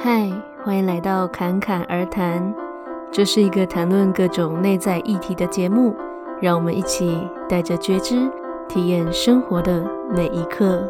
嗨，欢迎来到侃侃而谈。这是一个谈论各种内在议题的节目，让我们一起带着觉知，体验生活的每一刻。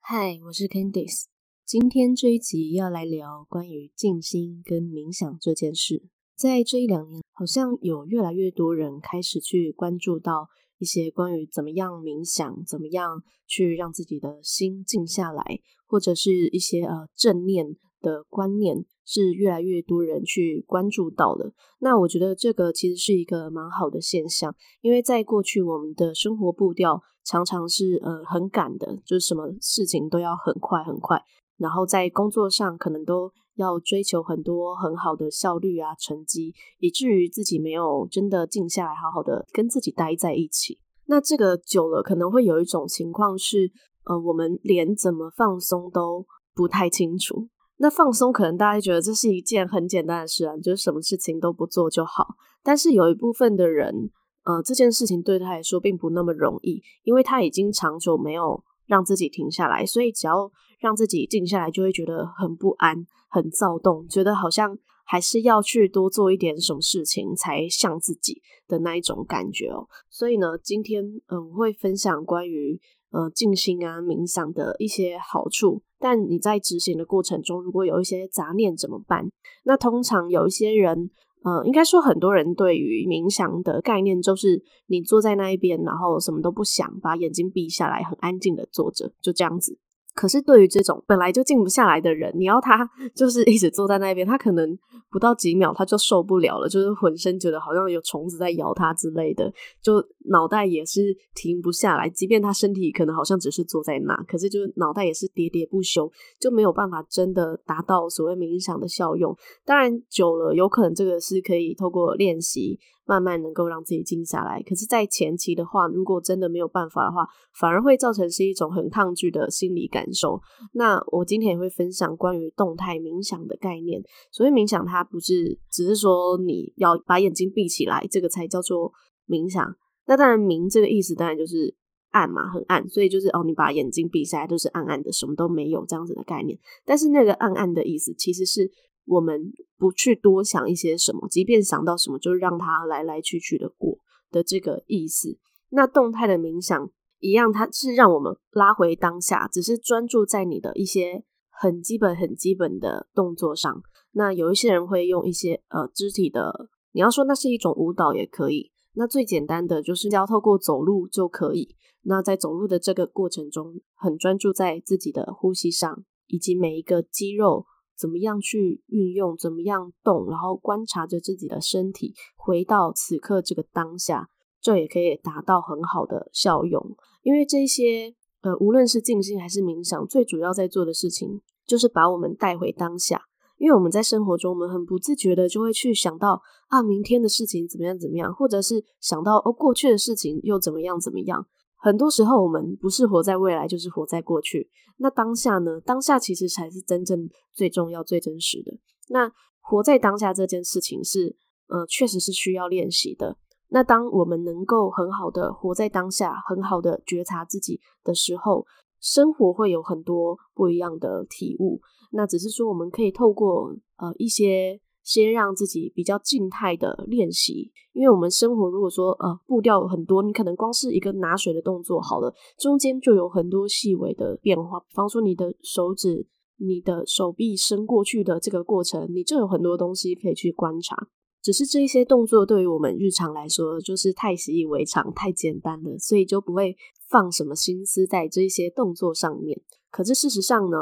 嗨，我是 Candice，今天这一集要来聊关于静心跟冥想这件事。在这一两年，好像有越来越多人开始去关注到一些关于怎么样冥想，怎么样去让自己的心静下来。或者是一些呃正念的观念，是越来越多人去关注到了。那我觉得这个其实是一个蛮好的现象，因为在过去我们的生活步调常常是呃很赶的，就是什么事情都要很快很快，然后在工作上可能都要追求很多很好的效率啊成绩，以至于自己没有真的静下来好好的跟自己待在一起。那这个久了可能会有一种情况是。呃，我们连怎么放松都不太清楚。那放松可能大家觉得这是一件很简单的事啊，就是什么事情都不做就好。但是有一部分的人，呃，这件事情对他来说并不那么容易，因为他已经长久没有让自己停下来，所以只要让自己静下来，就会觉得很不安、很躁动，觉得好像还是要去多做一点什么事情才像自己的那一种感觉哦。所以呢，今天嗯，我会分享关于。呃，静心啊，冥想的一些好处，但你在执行的过程中，如果有一些杂念怎么办？那通常有一些人，呃，应该说很多人对于冥想的概念，就是你坐在那一边，然后什么都不想，把眼睛闭下来，很安静的坐着，就这样子。可是对于这种本来就静不下来的人，你要他 就是一直坐在那边，他可能不到几秒他就受不了了，就是浑身觉得好像有虫子在咬他之类的，就脑袋也是停不下来。即便他身体可能好像只是坐在那，可是就是脑袋也是喋喋不休，就没有办法真的达到所谓冥想的效用。当然久了，有可能这个是可以透过练习。慢慢能够让自己静下来，可是，在前期的话，如果真的没有办法的话，反而会造成是一种很抗拒的心理感受。那我今天也会分享关于动态冥想的概念。所谓冥想，它不是只是说你要把眼睛闭起来，这个才叫做冥想。那当然，冥这个意思当然就是暗嘛，很暗，所以就是哦，你把眼睛闭下来就是暗暗的，什么都没有这样子的概念。但是那个暗暗的意思，其实是。我们不去多想一些什么，即便想到什么，就让它来来去去的过的这个意思。那动态的冥想一样，它是让我们拉回当下，只是专注在你的一些很基本、很基本的动作上。那有一些人会用一些呃肢体的，你要说那是一种舞蹈也可以。那最简单的就是要透过走路就可以。那在走路的这个过程中，很专注在自己的呼吸上，以及每一个肌肉。怎么样去运用，怎么样动，然后观察着自己的身体，回到此刻这个当下，这也可以达到很好的效用。因为这些呃，无论是静心还是冥想，最主要在做的事情就是把我们带回当下。因为我们在生活中，我们很不自觉的就会去想到啊，明天的事情怎么样怎么样，或者是想到哦，过去的事情又怎么样怎么样。很多时候，我们不是活在未来，就是活在过去。那当下呢？当下其实才是真正最重要、最真实的。那活在当下这件事情是，呃，确实是需要练习的。那当我们能够很好的活在当下，很好的觉察自己的时候，生活会有很多不一样的体悟。那只是说，我们可以透过呃一些。先让自己比较静态的练习，因为我们生活如果说呃步调很多，你可能光是一个拿水的动作好了，中间就有很多细微的变化。比方说你的手指、你的手臂伸过去的这个过程，你就有很多东西可以去观察。只是这一些动作对于我们日常来说就是太习以为常、太简单了，所以就不会放什么心思在这些动作上面。可是事实上呢，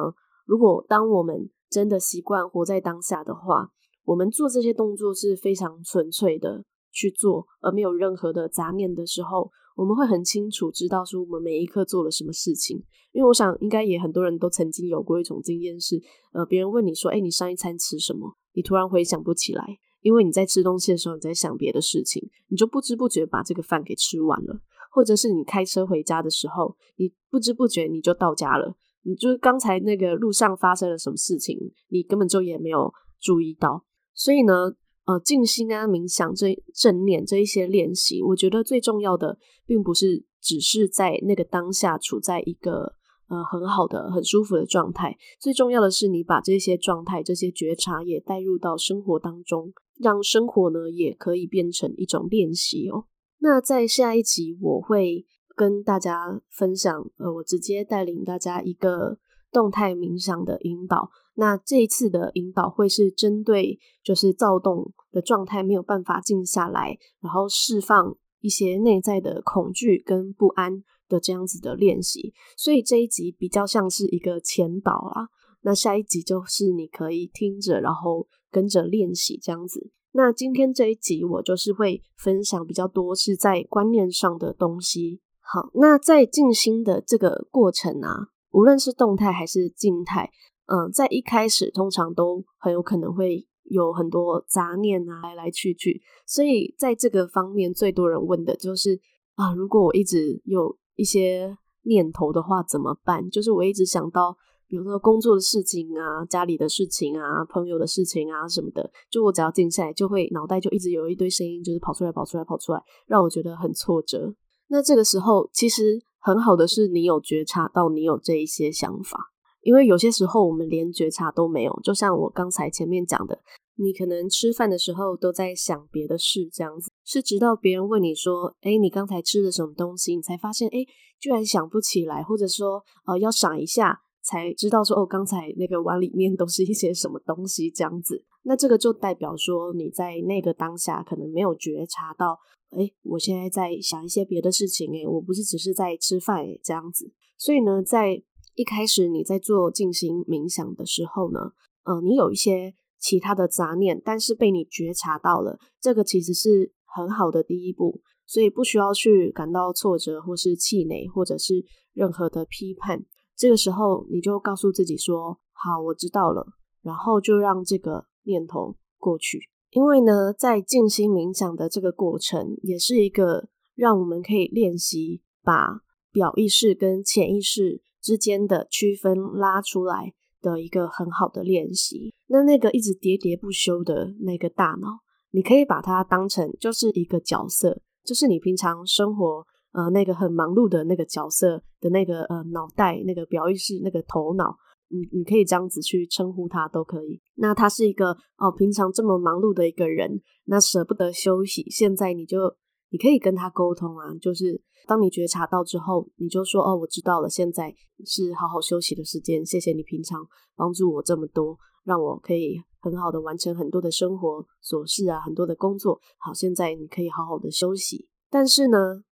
如果当我们真的习惯活在当下的话，我们做这些动作是非常纯粹的去做，而没有任何的杂念的时候，我们会很清楚知道说我们每一刻做了什么事情。因为我想，应该也很多人都曾经有过一种经验是，呃，别人问你说：“哎，你上一餐吃什么？”你突然回想不起来，因为你在吃东西的时候你在想别的事情，你就不知不觉把这个饭给吃完了。或者是你开车回家的时候，你不知不觉你就到家了，你就是刚才那个路上发生了什么事情，你根本就也没有注意到。所以呢，呃，静心啊、冥想这正念这一些练习，我觉得最重要的，并不是只是在那个当下处在一个呃很好的、很舒服的状态。最重要的是，你把这些状态、这些觉察也带入到生活当中，让生活呢也可以变成一种练习哦。那在下一集我会跟大家分享，呃，我直接带领大家一个动态冥想的引导。那这一次的引导会是针对就是躁动的状态没有办法静下来，然后释放一些内在的恐惧跟不安的这样子的练习。所以这一集比较像是一个前导啦。那下一集就是你可以听着，然后跟着练习这样子。那今天这一集我就是会分享比较多是在观念上的东西。好，那在静心的这个过程啊，无论是动态还是静态。嗯，在一开始通常都很有可能会有很多杂念啊，来来去去，所以在这个方面最多人问的就是啊，如果我一直有一些念头的话怎么办？就是我一直想到，比如说工作的事情啊、家里的事情啊、朋友的事情啊什么的，就我只要静下来，就会脑袋就一直有一堆声音，就是跑出来、跑出来、跑出来，让我觉得很挫折。那这个时候，其实很好的是你有觉察到你有这一些想法。因为有些时候我们连觉察都没有，就像我刚才前面讲的，你可能吃饭的时候都在想别的事，这样子，是直到别人问你说：“诶，你刚才吃了什么东西？”你才发现，诶，居然想不起来，或者说，呃，要想一下才知道说，哦，刚才那个碗里面都是一些什么东西，这样子。那这个就代表说你在那个当下可能没有觉察到，诶，我现在在想一些别的事情，诶，我不是只是在吃饭，哎，这样子。所以呢，在一开始你在做静心冥想的时候呢，呃，你有一些其他的杂念，但是被你觉察到了，这个其实是很好的第一步，所以不需要去感到挫折或是气馁，或者是任何的批判。这个时候你就告诉自己说：“好，我知道了。”然后就让这个念头过去。因为呢，在静心冥想的这个过程，也是一个让我们可以练习把表意识跟潜意识。之间的区分拉出来的一个很好的练习。那那个一直喋喋不休的那个大脑，你可以把它当成就是一个角色，就是你平常生活呃那个很忙碌的那个角色的那个呃脑袋，那个表意识，那个头脑，你你可以这样子去称呼他都可以。那他是一个哦，平常这么忙碌的一个人，那舍不得休息，现在你就。你可以跟他沟通啊，就是当你觉察到之后，你就说：“哦，我知道了，现在是好好休息的时间。谢谢你平常帮助我这么多，让我可以很好的完成很多的生活琐事啊，很多的工作。好，现在你可以好好的休息。但是呢，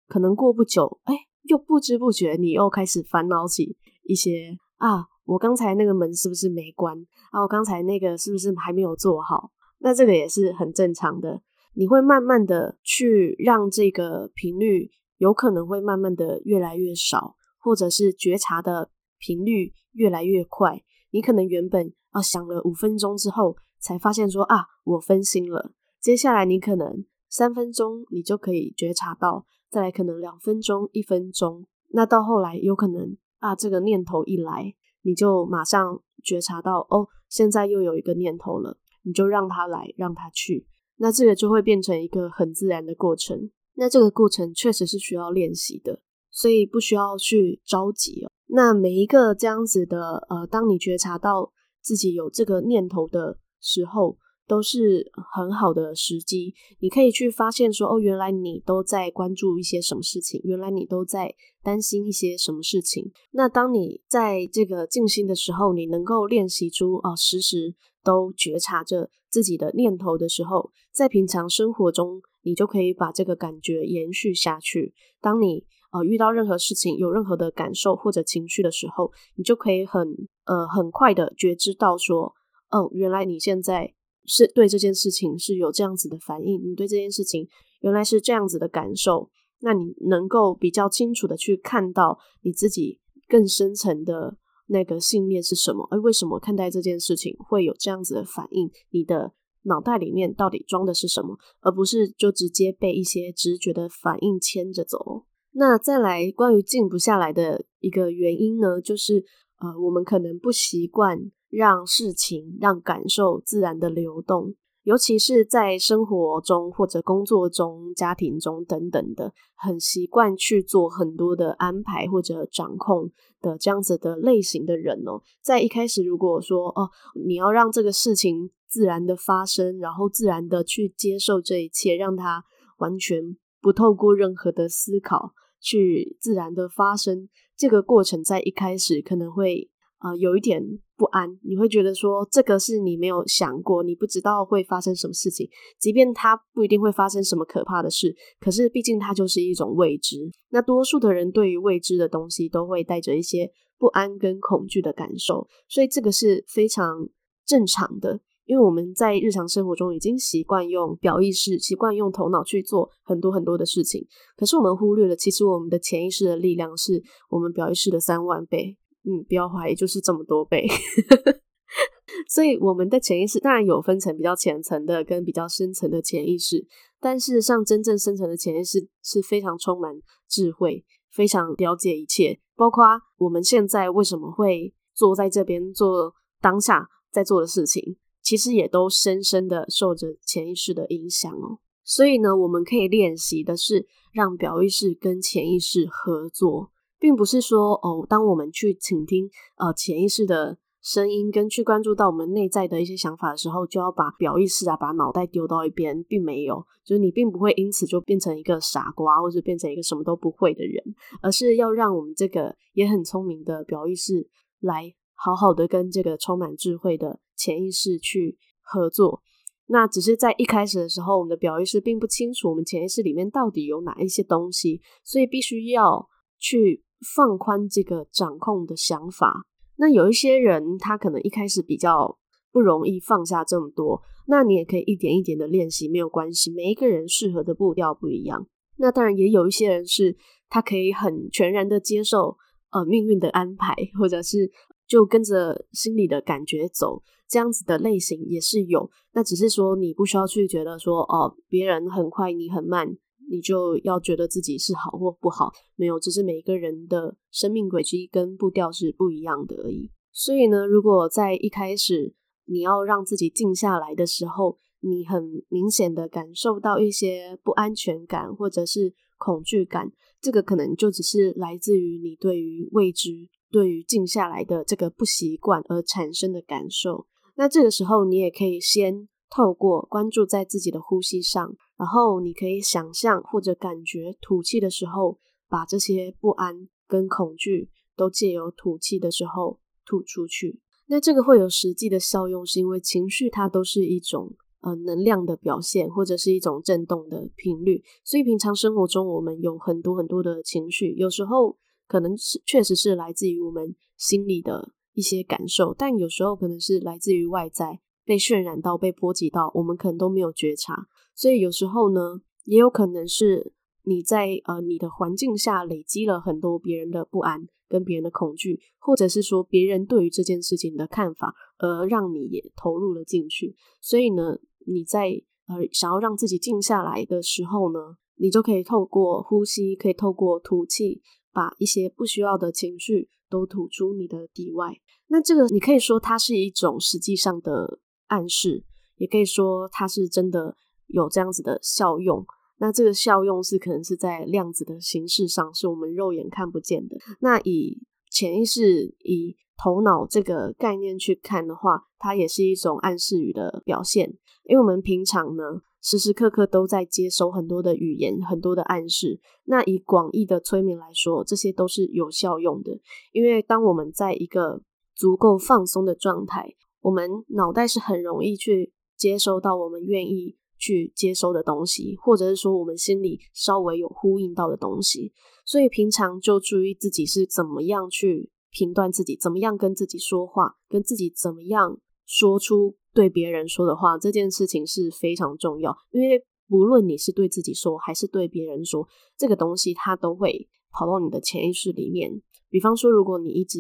可能过不久，哎，又不知不觉你又开始烦恼起一些啊，我刚才那个门是不是没关？啊，我刚才那个是不是还没有做好？那这个也是很正常的。”你会慢慢的去让这个频率有可能会慢慢的越来越少，或者是觉察的频率越来越快。你可能原本啊想了五分钟之后，才发现说啊我分心了。接下来你可能三分钟你就可以觉察到，再来可能两分钟、一分钟，那到后来有可能啊这个念头一来，你就马上觉察到哦，现在又有一个念头了，你就让它来，让它去。那这个就会变成一个很自然的过程。那这个过程确实是需要练习的，所以不需要去着急哦。那每一个这样子的，呃，当你觉察到自己有这个念头的时候，都是很好的时机。你可以去发现说，哦，原来你都在关注一些什么事情，原来你都在担心一些什么事情。那当你在这个静心的时候，你能够练习出啊，时时都觉察着。自己的念头的时候，在平常生活中，你就可以把这个感觉延续下去。当你呃遇到任何事情，有任何的感受或者情绪的时候，你就可以很呃很快的觉知到说，哦，原来你现在是对这件事情是有这样子的反应，你对这件事情原来是这样子的感受，那你能够比较清楚的去看到你自己更深层的。那个信念是什么？而为什么看待这件事情会有这样子的反应？你的脑袋里面到底装的是什么？而不是就直接被一些直觉的反应牵着走。那再来关于静不下来的一个原因呢，就是呃，我们可能不习惯让事情、让感受自然的流动。尤其是在生活中或者工作中、家庭中等等的，很习惯去做很多的安排或者掌控的这样子的类型的人哦，在一开始如果说哦，你要让这个事情自然的发生，然后自然的去接受这一切，让它完全不透过任何的思考去自然的发生，这个过程在一开始可能会。呃，有一点不安，你会觉得说这个是你没有想过，你不知道会发生什么事情，即便它不一定会发生什么可怕的事，可是毕竟它就是一种未知。那多数的人对于未知的东西都会带着一些不安跟恐惧的感受，所以这个是非常正常的，因为我们在日常生活中已经习惯用表意识，习惯用头脑去做很多很多的事情，可是我们忽略了，其实我们的潜意识的力量是我们表意识的三万倍。嗯，不要怀疑，就是这么多倍。所以我们的潜意识当然有分成比较浅层的跟比较深层的潜意识，但事实上真正深层的潜意识是非常充满智慧，非常了解一切，包括我们现在为什么会坐在这边做当下在做的事情，其实也都深深的受着潜意识的影响哦。所以呢，我们可以练习的是让表意识跟潜意识合作。并不是说哦，当我们去倾听呃潜意识的声音，跟去关注到我们内在的一些想法的时候，就要把表意识啊，把脑袋丢到一边，并没有，就是你并不会因此就变成一个傻瓜，或者变成一个什么都不会的人，而是要让我们这个也很聪明的表意识来好好的跟这个充满智慧的潜意识去合作。那只是在一开始的时候，我们的表意识并不清楚我们潜意识里面到底有哪一些东西，所以必须要去。放宽这个掌控的想法，那有一些人他可能一开始比较不容易放下这么多，那你也可以一点一点的练习，没有关系。每一个人适合的步调不一样，那当然也有一些人是他可以很全然的接受呃命运的安排，或者是就跟着心里的感觉走，这样子的类型也是有。那只是说你不需要去觉得说哦，别人很快，你很慢。你就要觉得自己是好或不好，没有，只是每一个人的生命轨迹跟步调是不一样的而已。所以呢，如果在一开始你要让自己静下来的时候，你很明显的感受到一些不安全感或者是恐惧感，这个可能就只是来自于你对于未知、对于静下来的这个不习惯而产生的感受。那这个时候，你也可以先透过关注在自己的呼吸上。然后你可以想象或者感觉吐气的时候，把这些不安跟恐惧都借由吐气的时候吐出去。那这个会有实际的效用，是因为情绪它都是一种呃能量的表现，或者是一种震动的频率。所以平常生活中我们有很多很多的情绪，有时候可能是确实是来自于我们心里的一些感受，但有时候可能是来自于外在被渲染到、被波及到，我们可能都没有觉察。所以有时候呢，也有可能是你在呃你的环境下累积了很多别人的不安跟别人的恐惧，或者是说别人对于这件事情的看法，而让你也投入了进去。所以呢，你在呃想要让自己静下来的时候呢，你就可以透过呼吸，可以透过吐气，把一些不需要的情绪都吐出你的体外。那这个你可以说它是一种实际上的暗示，也可以说它是真的。有这样子的效用，那这个效用是可能是在量子的形式上，是我们肉眼看不见的。那以潜意识、以头脑这个概念去看的话，它也是一种暗示语的表现。因为我们平常呢，时时刻刻都在接收很多的语言、很多的暗示。那以广义的催眠来说，这些都是有效用的。因为当我们在一个足够放松的状态，我们脑袋是很容易去接收到我们愿意。去接收的东西，或者是说我们心里稍微有呼应到的东西，所以平常就注意自己是怎么样去评断自己，怎么样跟自己说话，跟自己怎么样说出对别人说的话，这件事情是非常重要。因为无论你是对自己说还是对别人说，这个东西它都会跑到你的潜意识里面。比方说，如果你一直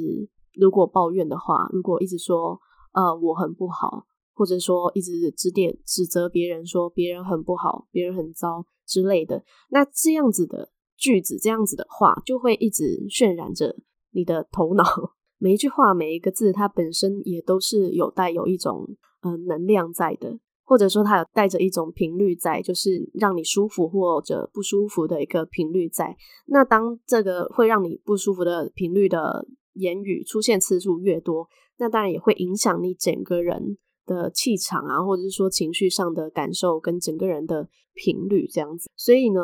如果抱怨的话，如果一直说呃我很不好。或者说一直指点指责别人，说别人很不好，别人很糟之类的，那这样子的句子，这样子的话，就会一直渲染着你的头脑。每一句话，每一个字，它本身也都是有带有一种嗯、呃、能量在的。或者说它有带着一种频率在，就是让你舒服或者不舒服的一个频率在。那当这个会让你不舒服的频率的言语出现次数越多，那当然也会影响你整个人的气场啊，或者是说情绪上的感受跟整个人的频率这样子。所以呢，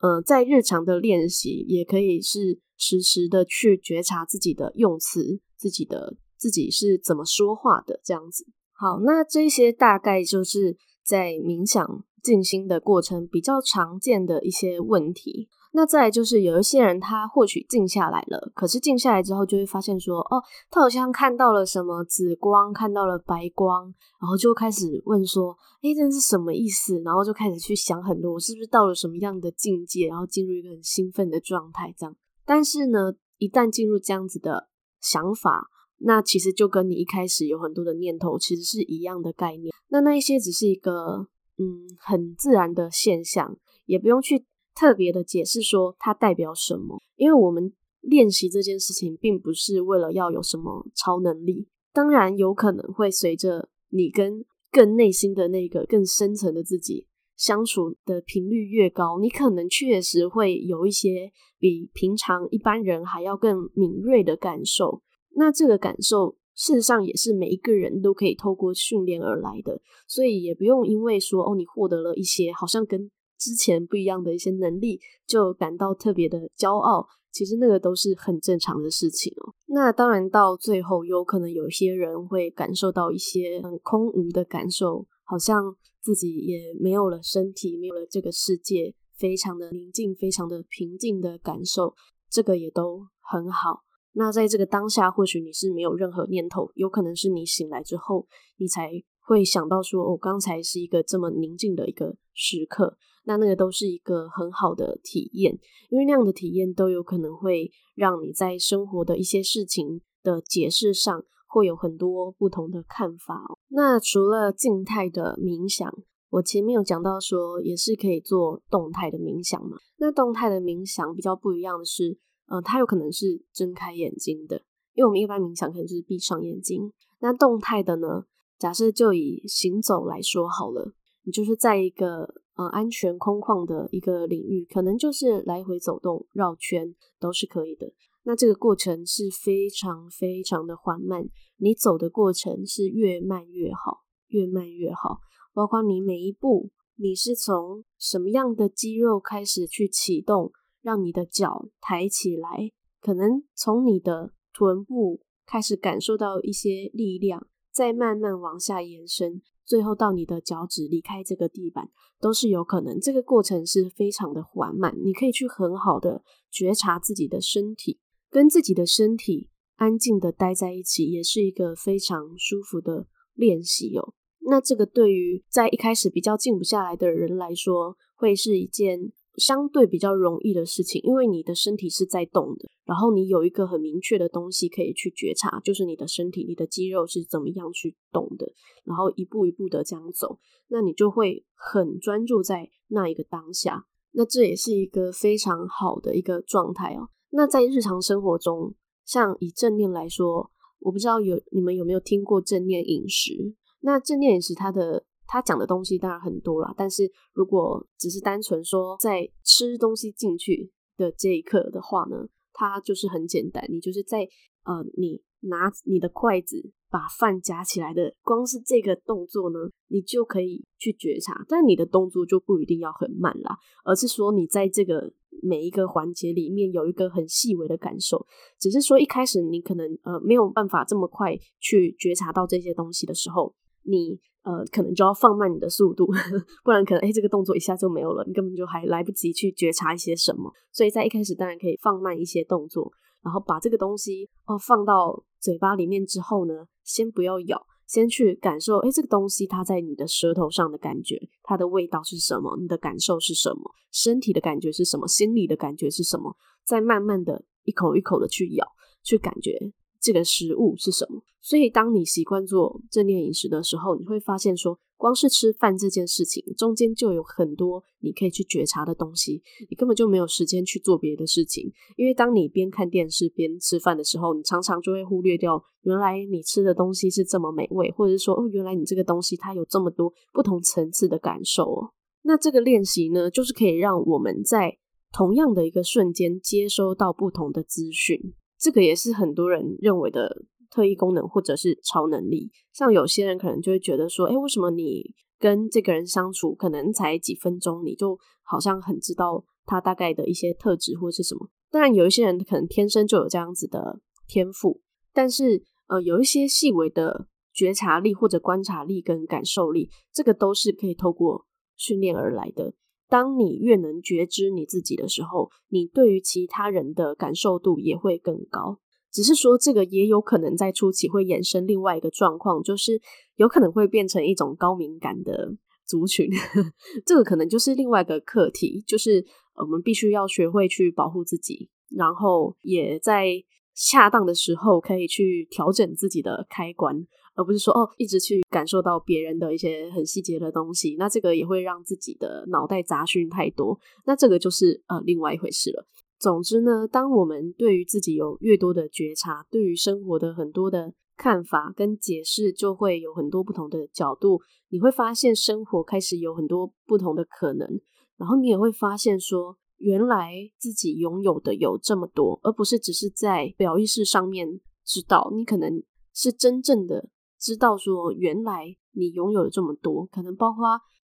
呃，在日常的练习也可以是实时的去觉察自己的用词，自己的自己是怎么说话的这样子。好，那这些大概就是在冥想静心的过程比较常见的一些问题。那再就是有一些人他或许静下来了，可是静下来之后就会发现说，哦，他好像看到了什么紫光，看到了白光，然后就开始问说，诶，这是什么意思？然后就开始去想很多，我是不是到了什么样的境界，然后进入一个很兴奋的状态这样。但是呢，一旦进入这样子的想法。那其实就跟你一开始有很多的念头，其实是一样的概念。那那一些只是一个嗯很自然的现象，也不用去特别的解释说它代表什么。因为我们练习这件事情，并不是为了要有什么超能力。当然有可能会随着你跟更内心的那个更深层的自己相处的频率越高，你可能确实会有一些比平常一般人还要更敏锐的感受。那这个感受，事实上也是每一个人都可以透过训练而来的，所以也不用因为说哦，你获得了一些好像跟之前不一样的一些能力，就感到特别的骄傲。其实那个都是很正常的事情哦。那当然到最后，有可能有些人会感受到一些很空无的感受，好像自己也没有了身体，没有了这个世界，非常的宁静，非常的平静的感受，这个也都很好。那在这个当下，或许你是没有任何念头，有可能是你醒来之后，你才会想到说，哦，刚才是一个这么宁静的一个时刻。那那个都是一个很好的体验，因为那样的体验都有可能会让你在生活的一些事情的解释上会有很多不同的看法。那除了静态的冥想，我前面有讲到说，也是可以做动态的冥想嘛。那动态的冥想比较不一样的是。呃，它有可能是睁开眼睛的，因为我们一般冥想可能就是闭上眼睛。那动态的呢？假设就以行走来说好了，你就是在一个呃安全空旷的一个领域，可能就是来回走动、绕圈都是可以的。那这个过程是非常非常的缓慢，你走的过程是越慢越好，越慢越好。包括你每一步，你是从什么样的肌肉开始去启动？让你的脚抬起来，可能从你的臀部开始感受到一些力量，再慢慢往下延伸，最后到你的脚趾离开这个地板，都是有可能。这个过程是非常的缓慢，你可以去很好的觉察自己的身体，跟自己的身体安静的待在一起，也是一个非常舒服的练习哦。那这个对于在一开始比较静不下来的人来说，会是一件。相对比较容易的事情，因为你的身体是在动的，然后你有一个很明确的东西可以去觉察，就是你的身体、你的肌肉是怎么样去动的，然后一步一步的这样走，那你就会很专注在那一个当下，那这也是一个非常好的一个状态哦。那在日常生活中，像以正念来说，我不知道有你们有没有听过正念饮食？那正念饮食它的。他讲的东西当然很多啦，但是如果只是单纯说在吃东西进去的这一刻的话呢，它就是很简单，你就是在呃，你拿你的筷子把饭夹起来的，光是这个动作呢，你就可以去觉察，但你的动作就不一定要很慢啦，而是说你在这个每一个环节里面有一个很细微的感受，只是说一开始你可能呃没有办法这么快去觉察到这些东西的时候，你。呃，可能就要放慢你的速度，不然可能诶、这个动作一下就没有了，你根本就还来不及去觉察一些什么。所以在一开始当然可以放慢一些动作，然后把这个东西哦放到嘴巴里面之后呢，先不要咬，先去感受，诶、这个东西它在你的舌头上的感觉，它的味道是什么？你的感受是什么？身体的感觉是什么？心理的感觉是什么？再慢慢的一口一口的去咬，去感觉这个食物是什么。所以，当你习惯做正念饮食的时候，你会发现说，光是吃饭这件事情中间就有很多你可以去觉察的东西，你根本就没有时间去做别的事情。因为当你边看电视边吃饭的时候，你常常就会忽略掉原来你吃的东西是这么美味，或者是说哦，原来你这个东西它有这么多不同层次的感受哦。那这个练习呢，就是可以让我们在同样的一个瞬间接收到不同的资讯。这个也是很多人认为的。特异功能或者是超能力，像有些人可能就会觉得说，诶，为什么你跟这个人相处可能才几分钟，你就好像很知道他大概的一些特质或是什么？当然，有一些人可能天生就有这样子的天赋，但是呃，有一些细微的觉察力或者观察力跟感受力，这个都是可以透过训练而来的。当你越能觉知你自己的时候，你对于其他人的感受度也会更高。只是说，这个也有可能在初期会衍生另外一个状况，就是有可能会变成一种高敏感的族群。这个可能就是另外一个课题，就是我们必须要学会去保护自己，然后也在恰当的时候可以去调整自己的开关，而不是说哦，一直去感受到别人的一些很细节的东西。那这个也会让自己的脑袋杂讯太多，那这个就是呃另外一回事了。总之呢，当我们对于自己有越多的觉察，对于生活的很多的看法跟解释，就会有很多不同的角度。你会发现生活开始有很多不同的可能，然后你也会发现说，原来自己拥有的有这么多，而不是只是在表意识上面知道。你可能是真正的知道说，原来你拥有了这么多，可能包括。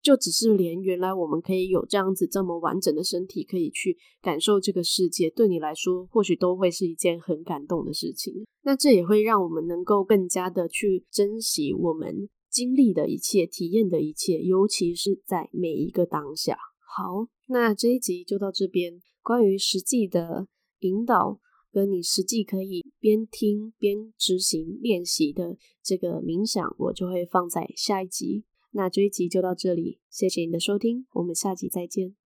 就只是连原来我们可以有这样子这么完整的身体，可以去感受这个世界，对你来说或许都会是一件很感动的事情。那这也会让我们能够更加的去珍惜我们经历的一切、体验的一切，尤其是在每一个当下。好，那这一集就到这边。关于实际的引导，跟你实际可以边听边执行练习的这个冥想，我就会放在下一集。那这一集就到这里，谢谢你的收听，我们下集再见。